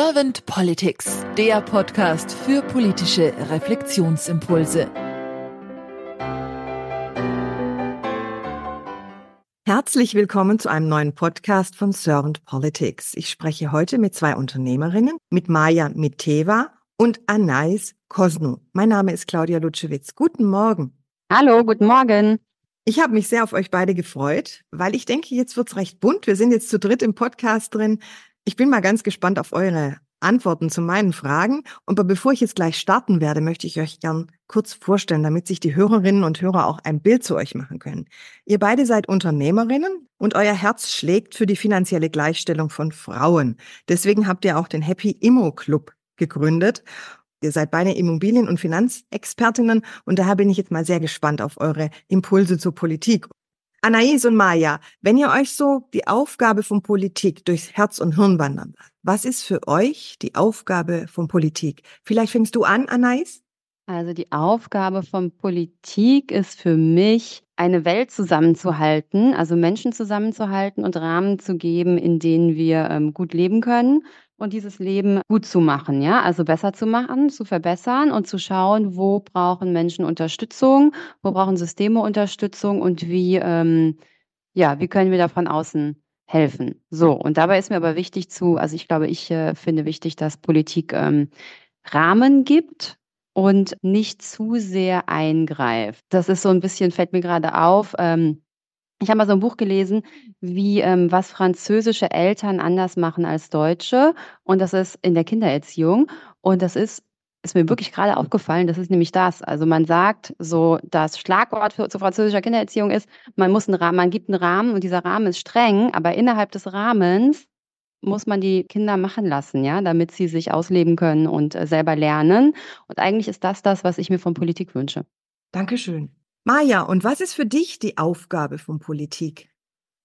Servant Politics, der Podcast für politische Reflexionsimpulse. Herzlich willkommen zu einem neuen Podcast von Servant Politics. Ich spreche heute mit zwei Unternehmerinnen, mit Maja Miteva und Anais Kosnu. Mein Name ist Claudia Lutschewitz. Guten Morgen. Hallo, guten Morgen. Ich habe mich sehr auf euch beide gefreut, weil ich denke, jetzt wird's recht bunt. Wir sind jetzt zu dritt im Podcast drin. Ich bin mal ganz gespannt auf eure Antworten zu meinen Fragen. Und bevor ich jetzt gleich starten werde, möchte ich euch gern kurz vorstellen, damit sich die Hörerinnen und Hörer auch ein Bild zu euch machen können. Ihr beide seid Unternehmerinnen und euer Herz schlägt für die finanzielle Gleichstellung von Frauen. Deswegen habt ihr auch den Happy Immo Club gegründet. Ihr seid beide Immobilien- und Finanzexpertinnen und daher bin ich jetzt mal sehr gespannt auf eure Impulse zur Politik. Anais und Maja, wenn ihr euch so die Aufgabe von Politik durchs Herz und Hirn wandern lasst, was ist für euch die Aufgabe von Politik? Vielleicht fängst du an, Anais? Also die Aufgabe von Politik ist für mich, eine Welt zusammenzuhalten, also Menschen zusammenzuhalten und Rahmen zu geben, in denen wir ähm, gut leben können und dieses Leben gut zu machen, ja, also besser zu machen, zu verbessern und zu schauen, wo brauchen Menschen Unterstützung, wo brauchen Systeme Unterstützung und wie, ähm, ja, wie können wir da von außen helfen. So, und dabei ist mir aber wichtig zu, also ich glaube, ich äh, finde wichtig, dass Politik ähm, Rahmen gibt und nicht zu sehr eingreift. Das ist so ein bisschen, fällt mir gerade auf. Ähm, ich habe mal so ein Buch gelesen, wie ähm, was französische Eltern anders machen als Deutsche. Und das ist in der Kindererziehung. Und das ist, ist mir wirklich gerade aufgefallen, das ist nämlich das. Also man sagt, so das Schlagwort für, zu französischer Kindererziehung ist, man muss einen Rahmen, man gibt einen Rahmen und dieser Rahmen ist streng, aber innerhalb des Rahmens muss man die Kinder machen lassen, ja, damit sie sich ausleben können und äh, selber lernen. Und eigentlich ist das das, was ich mir von Politik wünsche. Dankeschön. Maja, und was ist für dich die Aufgabe von Politik?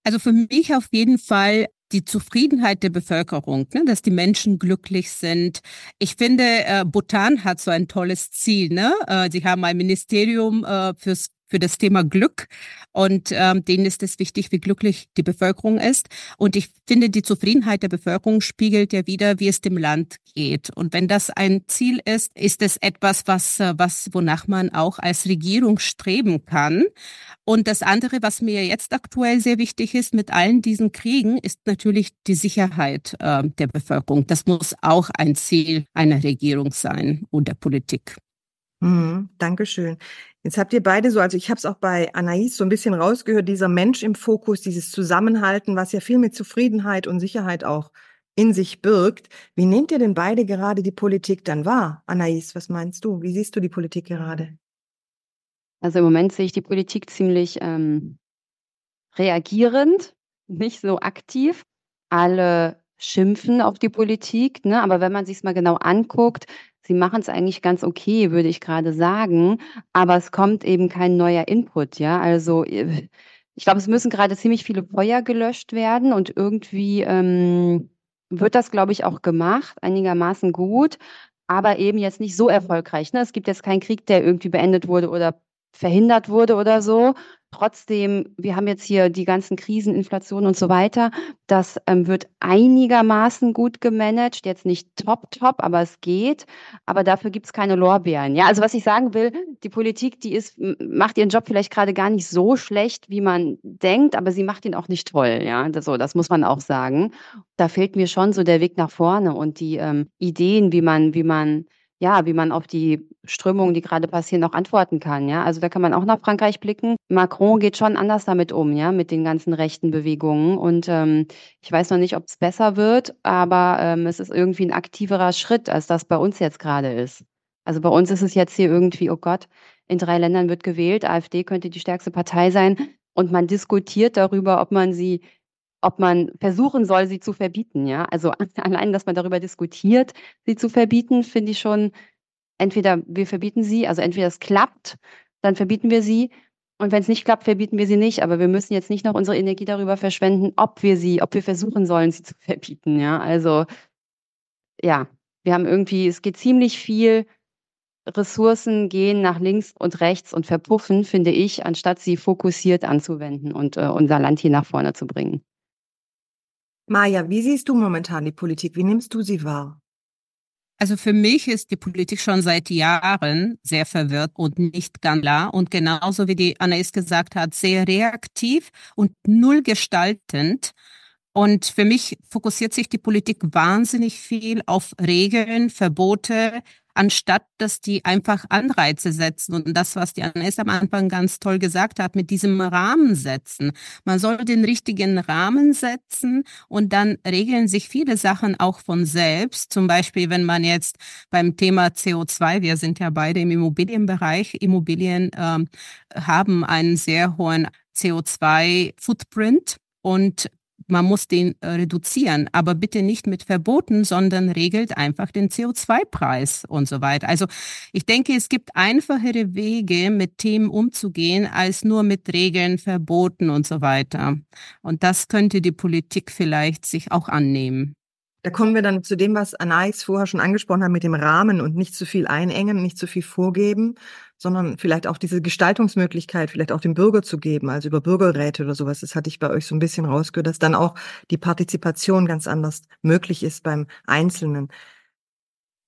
Also für mich auf jeden Fall die Zufriedenheit der Bevölkerung, ne, dass die Menschen glücklich sind. Ich finde, äh, Bhutan hat so ein tolles Ziel. Ne? Äh, sie haben ein Ministerium äh, fürs für das Thema Glück. Und ähm, denen ist es wichtig, wie glücklich die Bevölkerung ist. Und ich finde, die Zufriedenheit der Bevölkerung spiegelt ja wieder, wie es dem Land geht. Und wenn das ein Ziel ist, ist es etwas, was, äh, was, wonach man auch als Regierung streben kann. Und das andere, was mir jetzt aktuell sehr wichtig ist mit allen diesen Kriegen, ist natürlich die Sicherheit äh, der Bevölkerung. Das muss auch ein Ziel einer Regierung sein und der Politik. Mhm, Dankeschön. Jetzt habt ihr beide so, also ich habe es auch bei Anais so ein bisschen rausgehört, dieser Mensch im Fokus, dieses Zusammenhalten, was ja viel mit Zufriedenheit und Sicherheit auch in sich birgt. Wie nehmt ihr denn beide gerade die Politik dann wahr? Anais, was meinst du? Wie siehst du die Politik gerade? Also im Moment sehe ich die Politik ziemlich ähm, reagierend, nicht so aktiv. Alle schimpfen auf die Politik, ne? aber wenn man sich mal genau anguckt, Sie machen es eigentlich ganz okay, würde ich gerade sagen, aber es kommt eben kein neuer Input, ja? Also, äh, ich glaube, es müssen gerade ziemlich viele Feuer gelöscht werden und irgendwie, ähm, wird das, glaube ich, auch gemacht, einigermaßen gut, aber eben jetzt nicht so erfolgreich, ne? Es gibt jetzt keinen Krieg, der irgendwie beendet wurde oder verhindert wurde oder so. Trotzdem, wir haben jetzt hier die ganzen Krisen, Inflation und so weiter. Das ähm, wird einigermaßen gut gemanagt. Jetzt nicht top, top, aber es geht. Aber dafür gibt es keine Lorbeeren. Ja, also was ich sagen will, die Politik, die ist, macht ihren Job vielleicht gerade gar nicht so schlecht, wie man denkt, aber sie macht ihn auch nicht toll. Ja, das, so, das muss man auch sagen. Da fehlt mir schon so der Weg nach vorne und die ähm, Ideen, wie man, wie man ja, wie man auf die Strömungen, die gerade passieren, auch antworten kann, ja. Also da kann man auch nach Frankreich blicken. Macron geht schon anders damit um, ja, mit den ganzen rechten Bewegungen. Und ähm, ich weiß noch nicht, ob es besser wird, aber ähm, es ist irgendwie ein aktiverer Schritt, als das bei uns jetzt gerade ist. Also bei uns ist es jetzt hier irgendwie, oh Gott, in drei Ländern wird gewählt, AfD könnte die stärkste Partei sein und man diskutiert darüber, ob man sie ob man versuchen soll, sie zu verbieten, ja. Also allein, dass man darüber diskutiert, sie zu verbieten, finde ich schon, entweder wir verbieten sie, also entweder es klappt, dann verbieten wir sie. Und wenn es nicht klappt, verbieten wir sie nicht. Aber wir müssen jetzt nicht noch unsere Energie darüber verschwenden, ob wir sie, ob wir versuchen sollen, sie zu verbieten, ja. Also, ja, wir haben irgendwie, es geht ziemlich viel Ressourcen gehen nach links und rechts und verpuffen, finde ich, anstatt sie fokussiert anzuwenden und äh, unser Land hier nach vorne zu bringen. Maja, wie siehst du momentan die Politik? Wie nimmst du sie wahr? Also für mich ist die Politik schon seit Jahren sehr verwirrt und nicht ganz klar und genauso wie die Anais gesagt hat, sehr reaktiv und null gestaltend. Und für mich fokussiert sich die Politik wahnsinnig viel auf Regeln, Verbote, anstatt dass die einfach Anreize setzen und das, was die Annes am Anfang ganz toll gesagt hat, mit diesem Rahmen setzen. Man soll den richtigen Rahmen setzen und dann regeln sich viele Sachen auch von selbst. Zum Beispiel, wenn man jetzt beim Thema CO2, wir sind ja beide im Immobilienbereich, Immobilien ähm, haben einen sehr hohen CO2-Footprint und man muss den äh, reduzieren, aber bitte nicht mit Verboten, sondern regelt einfach den CO2-Preis und so weiter. Also ich denke, es gibt einfachere Wege, mit Themen umzugehen, als nur mit Regeln, Verboten und so weiter. Und das könnte die Politik vielleicht sich auch annehmen. Da kommen wir dann zu dem, was Anais vorher schon angesprochen hat mit dem Rahmen und nicht zu viel einengen, nicht zu viel vorgeben, sondern vielleicht auch diese Gestaltungsmöglichkeit vielleicht auch dem Bürger zu geben, also über Bürgerräte oder sowas. Das hatte ich bei euch so ein bisschen rausgehört, dass dann auch die Partizipation ganz anders möglich ist beim Einzelnen.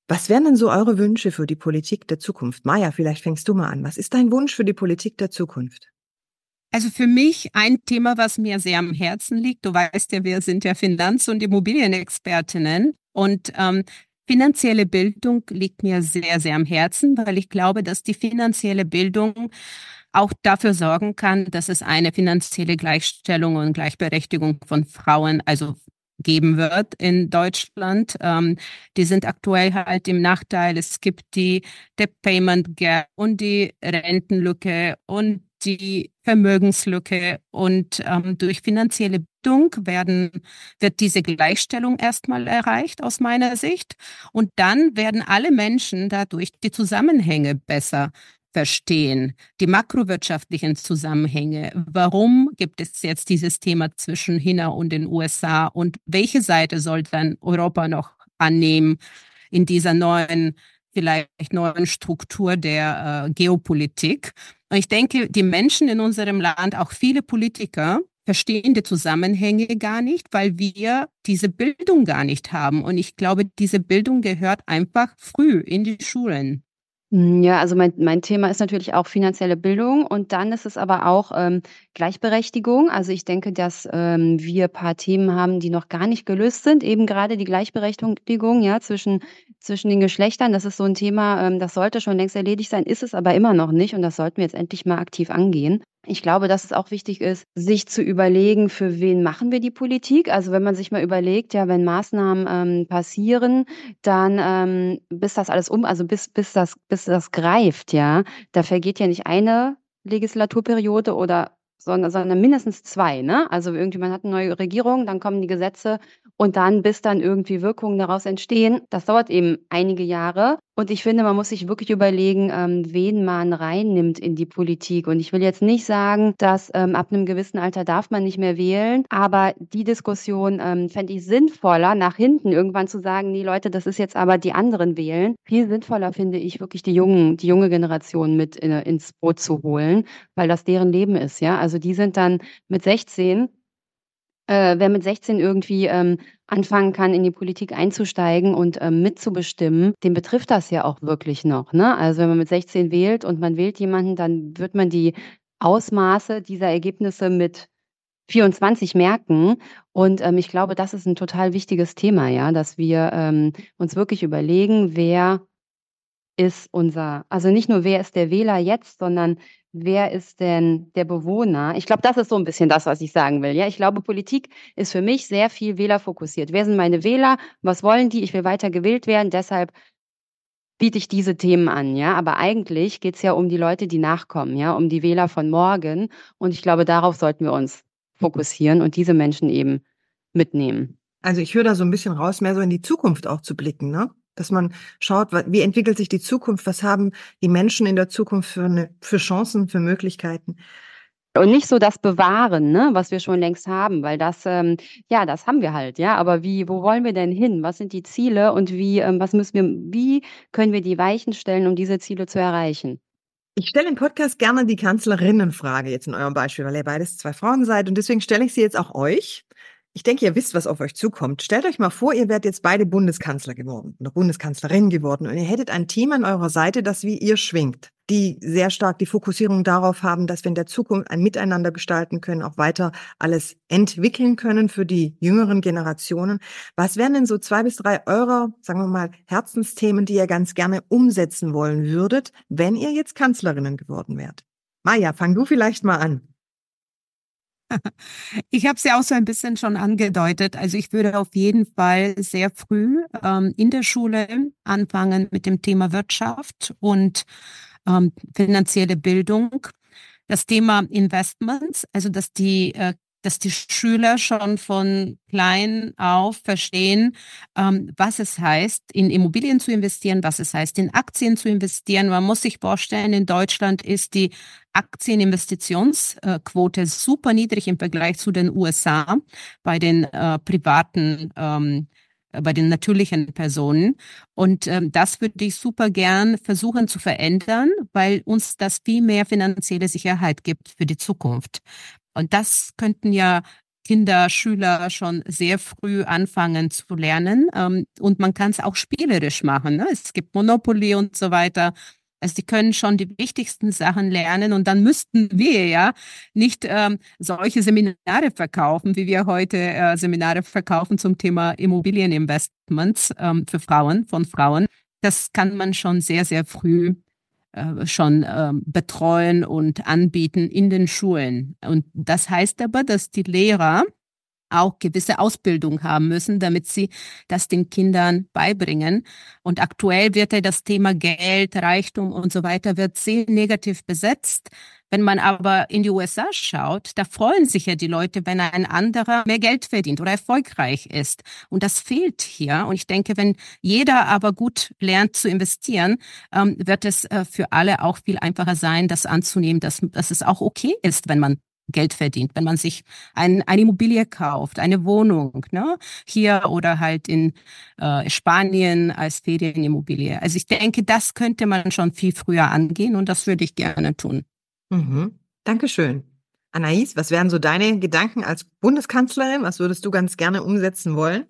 Was wären denn so eure Wünsche für die Politik der Zukunft? Maja, vielleicht fängst du mal an. Was ist dein Wunsch für die Politik der Zukunft? Also für mich ein Thema, was mir sehr am Herzen liegt. Du weißt ja, wir sind ja Finanz- und Immobilienexpertinnen. Und ähm, finanzielle Bildung liegt mir sehr, sehr am Herzen, weil ich glaube, dass die finanzielle Bildung auch dafür sorgen kann, dass es eine finanzielle Gleichstellung und Gleichberechtigung von Frauen, also geben wird in Deutschland. Ähm, die sind aktuell halt im Nachteil. Es gibt die Debt Payment Gap und die Rentenlücke und die Vermögenslücke und ähm, durch finanzielle Bildung werden, wird diese Gleichstellung erstmal erreicht aus meiner Sicht. Und dann werden alle Menschen dadurch die Zusammenhänge besser verstehen, die makrowirtschaftlichen Zusammenhänge. Warum gibt es jetzt dieses Thema zwischen China und den USA und welche Seite soll dann Europa noch annehmen in dieser neuen vielleicht neuen Struktur der äh, Geopolitik. Und ich denke, die Menschen in unserem Land, auch viele Politiker, verstehen die Zusammenhänge gar nicht, weil wir diese Bildung gar nicht haben. Und ich glaube, diese Bildung gehört einfach früh in die Schulen. Hm, ja, also mein mein Thema ist natürlich auch finanzielle Bildung und dann ist es aber auch, ähm, Gleichberechtigung. Also, ich denke, dass, ähm, wir paar Themen haben, die noch gar nicht gelöst sind. Eben gerade die Gleichberechtigung, ja, zwischen zwischen den Geschlechtern. Das ist so ein Thema, ähm, das sollte schon längst erledigt sein, ist es aber immer noch nicht und das sollten wir jetzt endlich mal aktiv angehen. Ich glaube, dass es auch wichtig ist, sich zu überlegen, für wen machen wir die Politik? Also, wenn man sich mal überlegt, ja, wenn Maßnahmen, ähm, passieren, dann, ähm, bis das alles um also, bis bis das bis das greift, ja, da vergeht ja nicht eine Legislaturperiode oder sondern sondern mindestens zwei, ne? Also, irgendwie man hat eine neue Regierung, dann kommen die Gesetze und dann, bis dann irgendwie Wirkungen daraus entstehen, das dauert eben einige Jahre. Und ich finde, man muss sich wirklich überlegen, ähm, wen man reinnimmt in die Politik. Und ich will jetzt nicht sagen, dass ähm, ab einem gewissen Alter darf man nicht mehr wählen, aber die Diskussion ähm, fände ich sinnvoller, nach hinten irgendwann zu sagen, nee Leute, das ist jetzt aber die anderen wählen. Viel sinnvoller finde ich wirklich die jungen, die junge Generation mit in, ins Boot zu holen, weil das deren Leben ist, ja. Also die sind dann mit 16 äh, wer mit 16 irgendwie ähm, anfangen kann, in die Politik einzusteigen und ähm, mitzubestimmen, den betrifft das ja auch wirklich noch. Ne? Also wenn man mit 16 wählt und man wählt jemanden, dann wird man die Ausmaße dieser Ergebnisse mit 24 merken. Und ähm, ich glaube, das ist ein total wichtiges Thema, ja, dass wir ähm, uns wirklich überlegen, wer ist unser, also nicht nur wer ist der Wähler jetzt, sondern wer ist denn der Bewohner? Ich glaube, das ist so ein bisschen das, was ich sagen will. Ja, ich glaube, Politik ist für mich sehr viel wählerfokussiert. Wer sind meine Wähler? Was wollen die? Ich will weiter gewählt werden, deshalb biete ich diese Themen an, ja. Aber eigentlich geht es ja um die Leute, die nachkommen, ja, um die Wähler von morgen. Und ich glaube, darauf sollten wir uns fokussieren und diese Menschen eben mitnehmen. Also ich höre da so ein bisschen raus, mehr so in die Zukunft auch zu blicken, ne? Dass man schaut, wie entwickelt sich die Zukunft, was haben die Menschen in der Zukunft für, eine, für Chancen, für Möglichkeiten. Und nicht so das Bewahren, ne, was wir schon längst haben, weil das, ähm, ja, das haben wir halt, ja. Aber wie, wo wollen wir denn hin? Was sind die Ziele und wie, ähm, was müssen wir, wie können wir die Weichen stellen, um diese Ziele zu erreichen? Ich stelle im Podcast gerne die Kanzlerinnenfrage jetzt in eurem Beispiel, weil ihr beides zwei Frauen seid und deswegen stelle ich sie jetzt auch euch. Ich denke, ihr wisst, was auf euch zukommt. Stellt euch mal vor, ihr wärt jetzt beide Bundeskanzler geworden oder Bundeskanzlerin geworden und ihr hättet ein Team an eurer Seite, das wie ihr schwingt, die sehr stark die Fokussierung darauf haben, dass wir in der Zukunft ein Miteinander gestalten können, auch weiter alles entwickeln können für die jüngeren Generationen. Was wären denn so zwei bis drei eurer, sagen wir mal, Herzensthemen, die ihr ganz gerne umsetzen wollen würdet, wenn ihr jetzt Kanzlerinnen geworden wärt? Maja, fang du vielleicht mal an. Ich habe es ja auch so ein bisschen schon angedeutet. Also ich würde auf jeden Fall sehr früh ähm, in der Schule anfangen mit dem Thema Wirtschaft und ähm, finanzielle Bildung. Das Thema Investments, also dass die äh, dass die Schüler schon von klein auf verstehen, ähm, was es heißt, in Immobilien zu investieren, was es heißt, in Aktien zu investieren. Man muss sich vorstellen, in Deutschland ist die Aktieninvestitionsquote super niedrig im Vergleich zu den USA bei den äh, privaten ähm, bei den natürlichen Personen. Und ähm, das würde ich super gern versuchen zu verändern, weil uns das viel mehr finanzielle Sicherheit gibt für die Zukunft. Und das könnten ja Kinder, Schüler schon sehr früh anfangen zu lernen. Ähm, und man kann es auch spielerisch machen. Ne? Es gibt Monopoly und so weiter. Also die können schon die wichtigsten Sachen lernen und dann müssten wir ja nicht ähm, solche Seminare verkaufen, wie wir heute äh, Seminare verkaufen zum Thema Immobilieninvestments ähm, für Frauen, von Frauen. Das kann man schon sehr, sehr früh äh, schon äh, betreuen und anbieten in den Schulen. Und das heißt aber, dass die Lehrer auch gewisse Ausbildung haben müssen, damit sie das den Kindern beibringen. Und aktuell wird ja das Thema Geld, Reichtum und so weiter wird sehr negativ besetzt. Wenn man aber in die USA schaut, da freuen sich ja die Leute, wenn ein anderer mehr Geld verdient oder erfolgreich ist. Und das fehlt hier. Und ich denke, wenn jeder aber gut lernt zu investieren, ähm, wird es äh, für alle auch viel einfacher sein, das anzunehmen, dass, dass es auch okay ist, wenn man Geld verdient, wenn man sich ein, eine Immobilie kauft, eine Wohnung, ne? hier oder halt in äh, Spanien als Ferienimmobilie. Also ich denke, das könnte man schon viel früher angehen und das würde ich gerne tun. Mhm. Dankeschön. Anais, was wären so deine Gedanken als Bundeskanzlerin? Was würdest du ganz gerne umsetzen wollen?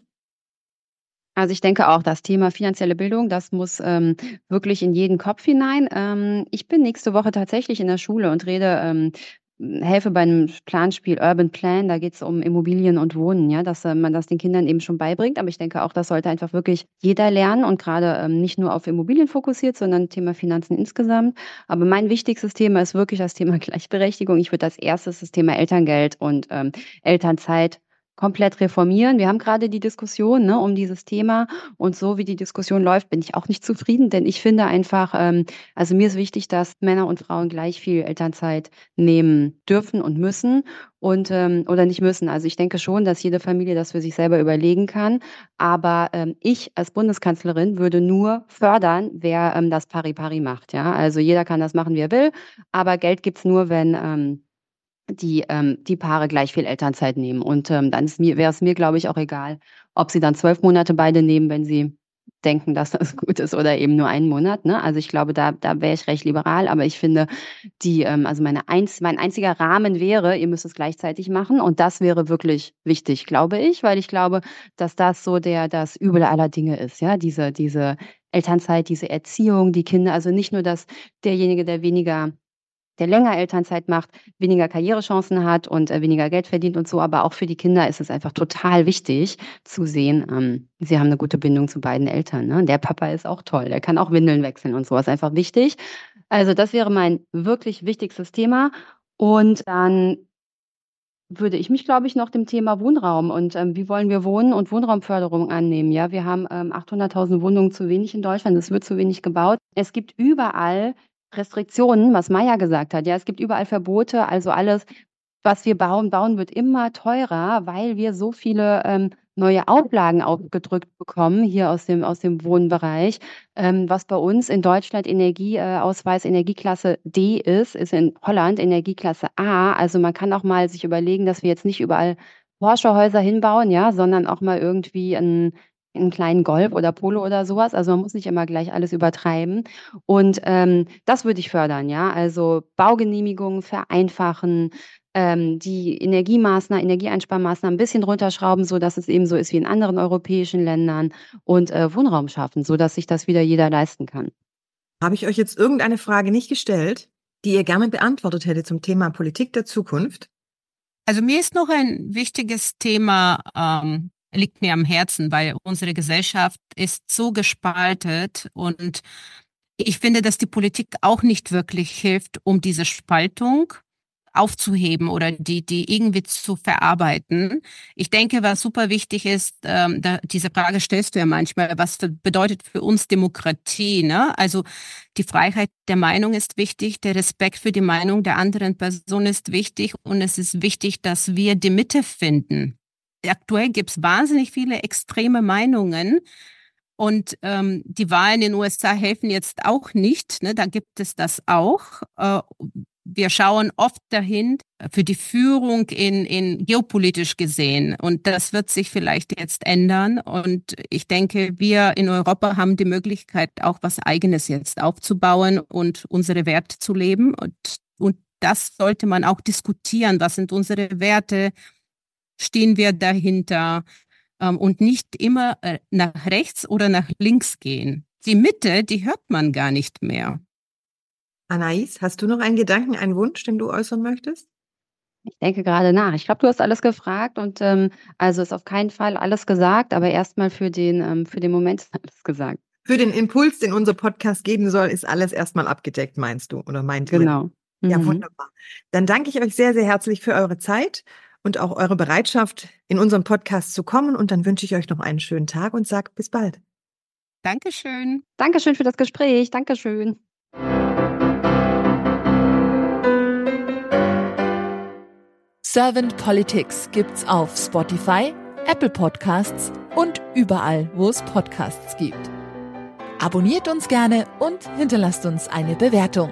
Also ich denke auch, das Thema finanzielle Bildung, das muss ähm, wirklich in jeden Kopf hinein. Ähm, ich bin nächste Woche tatsächlich in der Schule und rede ähm, helfe bei einem Planspiel Urban Plan, da geht es um Immobilien und Wohnen, ja, dass äh, man das den Kindern eben schon beibringt. Aber ich denke auch, das sollte einfach wirklich jeder lernen und gerade ähm, nicht nur auf Immobilien fokussiert, sondern Thema Finanzen insgesamt. Aber mein wichtigstes Thema ist wirklich das Thema Gleichberechtigung. Ich würde als erstes das Thema Elterngeld und ähm, Elternzeit komplett reformieren. Wir haben gerade die Diskussion ne, um dieses Thema und so wie die Diskussion läuft, bin ich auch nicht zufrieden, denn ich finde einfach, ähm, also mir ist wichtig, dass Männer und Frauen gleich viel Elternzeit nehmen dürfen und müssen und ähm, oder nicht müssen. Also ich denke schon, dass jede Familie das für sich selber überlegen kann. Aber ähm, ich als Bundeskanzlerin würde nur fördern, wer ähm, das pari pari macht. Ja, also jeder kann das machen, wie er will, aber Geld gibt's nur, wenn ähm, die, ähm, die Paare gleich viel Elternzeit nehmen. Und ähm, dann wäre es mir, glaube ich, auch egal, ob sie dann zwölf Monate beide nehmen, wenn sie denken, dass das gut ist oder eben nur einen Monat. Ne? Also ich glaube, da, da wäre ich recht liberal, aber ich finde, die, ähm, also meine einz, mein einziger Rahmen wäre, ihr müsst es gleichzeitig machen und das wäre wirklich wichtig, glaube ich, weil ich glaube, dass das so der das Übel aller Dinge ist, ja, diese, diese Elternzeit, diese Erziehung, die Kinder, also nicht nur, dass derjenige, der weniger der länger Elternzeit macht, weniger Karrierechancen hat und äh, weniger Geld verdient und so. Aber auch für die Kinder ist es einfach total wichtig zu sehen, ähm, sie haben eine gute Bindung zu beiden Eltern. Ne? Der Papa ist auch toll, der kann auch Windeln wechseln und so. Ist einfach wichtig. Also das wäre mein wirklich wichtigstes Thema. Und dann würde ich mich, glaube ich, noch dem Thema Wohnraum und ähm, wie wollen wir Wohnen und Wohnraumförderung annehmen. Ja, wir haben ähm, 800.000 Wohnungen zu wenig in Deutschland. Es wird zu wenig gebaut. Es gibt überall Restriktionen, was Maya gesagt hat. Ja, es gibt überall Verbote, also alles, was wir bauen, bauen wird immer teurer, weil wir so viele ähm, neue Auflagen aufgedrückt bekommen hier aus dem, aus dem Wohnbereich. Ähm, was bei uns in Deutschland Energieausweis äh, Energieklasse D ist, ist in Holland Energieklasse A. Also man kann auch mal sich überlegen, dass wir jetzt nicht überall Porsche-Häuser hinbauen, ja, sondern auch mal irgendwie ein einen kleinen Golf oder Polo oder sowas. Also man muss nicht immer gleich alles übertreiben. Und ähm, das würde ich fördern, ja. Also Baugenehmigungen vereinfachen, ähm, die Energiemaßnahmen, Energieeinsparmaßnahmen ein bisschen runterschrauben, so dass es eben so ist wie in anderen europäischen Ländern und äh, Wohnraum schaffen, so dass sich das wieder jeder leisten kann. Habe ich euch jetzt irgendeine Frage nicht gestellt, die ihr gerne beantwortet hättet zum Thema Politik der Zukunft? Also mir ist noch ein wichtiges Thema, ähm, liegt mir am Herzen, weil unsere Gesellschaft ist so gespaltet und ich finde, dass die Politik auch nicht wirklich hilft, um diese Spaltung aufzuheben oder die, die irgendwie zu verarbeiten. Ich denke, was super wichtig ist, ähm, da, diese Frage stellst du ja manchmal, was bedeutet für uns Demokratie? Ne? Also die Freiheit der Meinung ist wichtig, der Respekt für die Meinung der anderen Person ist wichtig und es ist wichtig, dass wir die Mitte finden. Aktuell gibt es wahnsinnig viele extreme Meinungen. Und ähm, die Wahlen in den USA helfen jetzt auch nicht. Ne? Da gibt es das auch. Äh, wir schauen oft dahin für die Führung in, in geopolitisch gesehen. Und das wird sich vielleicht jetzt ändern. Und ich denke, wir in Europa haben die Möglichkeit, auch was Eigenes jetzt aufzubauen und unsere Werte zu leben. Und, und das sollte man auch diskutieren. Was sind unsere Werte? Stehen wir dahinter? Ähm, und nicht immer äh, nach rechts oder nach links gehen. Die Mitte, die hört man gar nicht mehr. Anais, hast du noch einen Gedanken, einen Wunsch, den du äußern möchtest? Ich denke gerade nach. Ich glaube, du hast alles gefragt und ähm, also ist auf keinen Fall alles gesagt, aber erstmal für den, ähm, für den Moment ist alles gesagt. Für den Impuls, den unser Podcast geben soll, ist alles erstmal abgedeckt, meinst du? Oder meint ihr? Genau. Ja, mhm. wunderbar. Dann danke ich euch sehr, sehr herzlich für eure Zeit und auch eure Bereitschaft, in unseren Podcast zu kommen. Und dann wünsche ich euch noch einen schönen Tag und sage bis bald. Dankeschön. Dankeschön für das Gespräch. Dankeschön. Servant Politics gibt's auf Spotify, Apple Podcasts und überall, wo es Podcasts gibt. Abonniert uns gerne und hinterlasst uns eine Bewertung.